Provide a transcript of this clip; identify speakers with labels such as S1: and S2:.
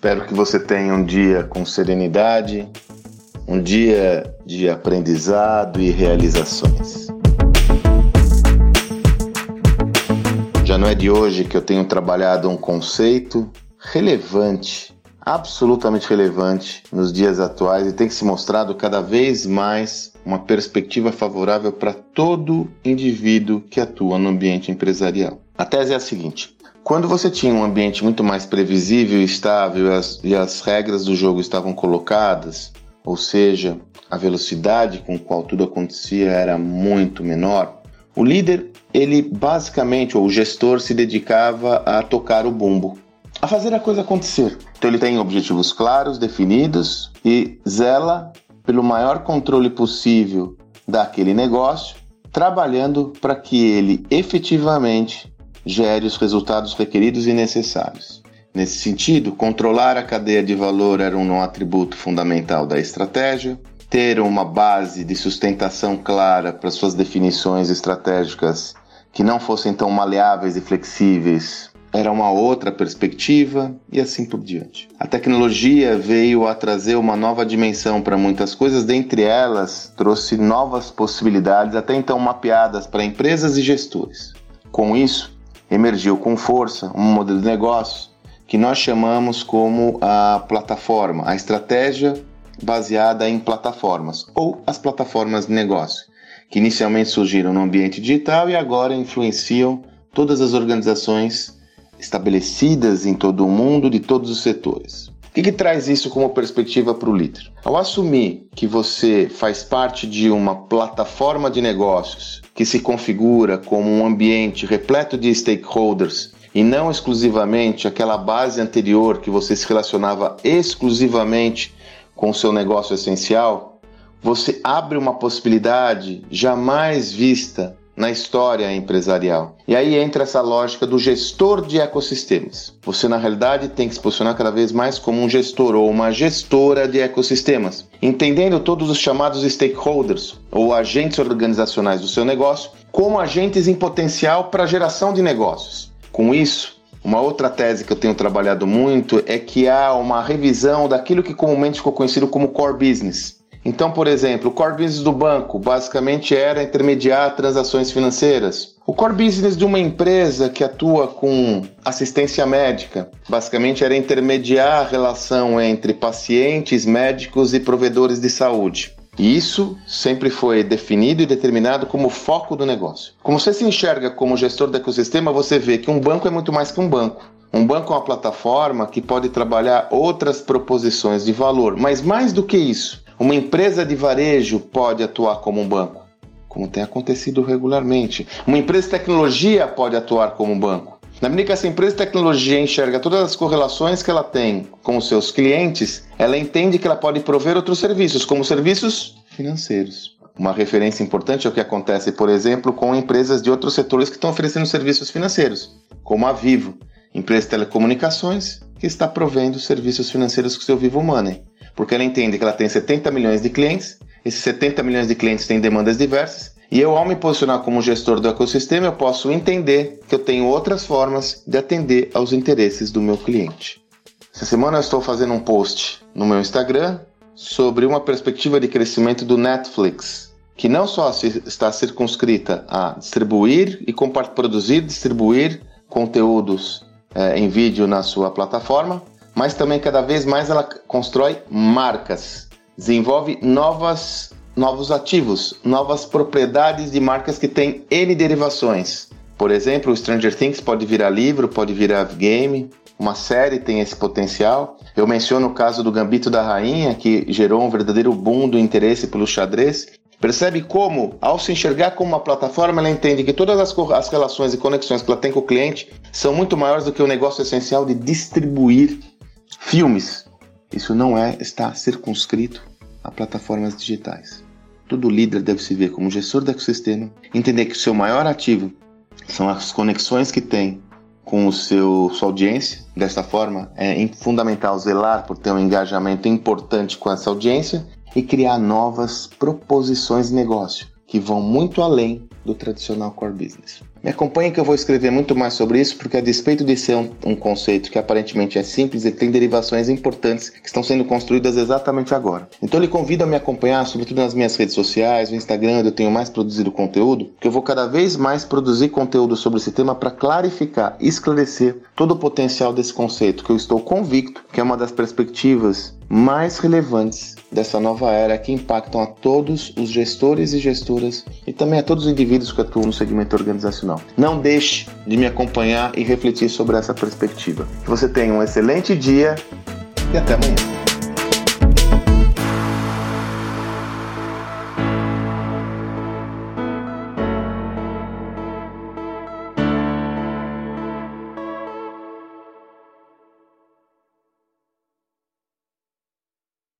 S1: que você tenha um dia com serenidade, um dia de aprendizado e realizações. Já não é de hoje que eu tenho trabalhado um conceito relevante, absolutamente relevante nos dias atuais e tem se mostrado cada vez mais uma perspectiva favorável para todo indivíduo que atua no ambiente empresarial. A tese é a seguinte: quando você tinha um ambiente muito mais previsível e estável e as, e as regras do jogo estavam colocadas, ou seja, a velocidade com qual tudo acontecia era muito menor, o líder, ele basicamente, ou o gestor, se dedicava a tocar o bumbo, a fazer a coisa acontecer. Então ele tem objetivos claros, definidos e zela pelo maior controle possível daquele negócio, trabalhando para que ele efetivamente gere os resultados requeridos e necessários. Nesse sentido, controlar a cadeia de valor era um atributo fundamental da estratégia, ter uma base de sustentação clara para suas definições estratégicas que não fossem tão maleáveis e flexíveis era uma outra perspectiva e assim por diante. A tecnologia veio a trazer uma nova dimensão para muitas coisas, dentre elas trouxe novas possibilidades até então mapeadas para empresas e gestores. Com isso, emergiu com força um modelo de negócio que nós chamamos como a plataforma, a estratégia baseada em plataformas ou as plataformas de negócio, que inicialmente surgiram no ambiente digital e agora influenciam todas as organizações estabelecidas em todo o mundo, de todos os setores. O que, que traz isso como perspectiva para o líder? Ao assumir que você faz parte de uma plataforma de negócios que se configura como um ambiente repleto de stakeholders e não exclusivamente aquela base anterior que você se relacionava exclusivamente com o seu negócio essencial, você abre uma possibilidade jamais vista na história empresarial. E aí entra essa lógica do gestor de ecossistemas. Você, na realidade, tem que se posicionar cada vez mais como um gestor ou uma gestora de ecossistemas, entendendo todos os chamados stakeholders ou agentes organizacionais do seu negócio como agentes em potencial para geração de negócios. Com isso, uma outra tese que eu tenho trabalhado muito é que há uma revisão daquilo que comumente ficou conhecido como core business. Então, por exemplo, o core business do banco basicamente era intermediar transações financeiras. O core business de uma empresa que atua com assistência médica basicamente era intermediar a relação entre pacientes, médicos e provedores de saúde. E isso sempre foi definido e determinado como foco do negócio. Como você se enxerga como gestor do ecossistema, você vê que um banco é muito mais que um banco. Um banco é uma plataforma que pode trabalhar outras proposições de valor, mas mais do que isso, uma empresa de varejo pode atuar como um banco, como tem acontecido regularmente. Uma empresa de tecnologia pode atuar como um banco. Na medida que essa empresa de tecnologia enxerga todas as correlações que ela tem com os seus clientes, ela entende que ela pode prover outros serviços, como serviços financeiros. Uma referência importante é o que acontece, por exemplo, com empresas de outros setores que estão oferecendo serviços financeiros, como a Vivo, empresa de telecomunicações que está provendo serviços financeiros com seu Vivo Money porque ela entende que ela tem 70 milhões de clientes, esses 70 milhões de clientes têm demandas diversas, e eu, ao me posicionar como gestor do ecossistema, eu posso entender que eu tenho outras formas de atender aos interesses do meu cliente. Essa semana eu estou fazendo um post no meu Instagram sobre uma perspectiva de crescimento do Netflix, que não só está circunscrita a distribuir e produzir, distribuir conteúdos é, em vídeo na sua plataforma, mas também cada vez mais ela constrói marcas, desenvolve novas, novos ativos, novas propriedades de marcas que têm N derivações. Por exemplo, o Stranger Things pode virar livro, pode virar game, uma série tem esse potencial. Eu menciono o caso do Gambito da Rainha, que gerou um verdadeiro boom do interesse pelo xadrez. Percebe como, ao se enxergar como uma plataforma, ela entende que todas as, as relações e conexões que ela tem com o cliente são muito maiores do que o negócio essencial de distribuir Filmes. Isso não é está circunscrito a plataformas digitais. Todo líder deve se ver como gestor do ecossistema, entender que o seu maior ativo são as conexões que tem com o seu sua audiência. Desta forma, é fundamental zelar por ter um engajamento importante com essa audiência e criar novas proposições de negócio que vão muito além do tradicional core business. Me acompanhe que eu vou escrever muito mais sobre isso, porque a despeito de ser um, um, conceito que aparentemente é simples, ele tem derivações importantes que estão sendo construídas exatamente agora. Então ele convido a me acompanhar, sobretudo nas minhas redes sociais, no Instagram, onde eu tenho mais produzido conteúdo, que eu vou cada vez mais produzir conteúdo sobre esse tema para clarificar e esclarecer todo o potencial desse conceito, que eu estou convicto que é uma das perspectivas mais relevantes dessa nova era que impactam a todos os gestores e gestoras e também a todos os indivíduos que atuam no segmento organizacional. Não deixe de me acompanhar e refletir sobre essa perspectiva. Que você tenha um excelente dia e até amanhã.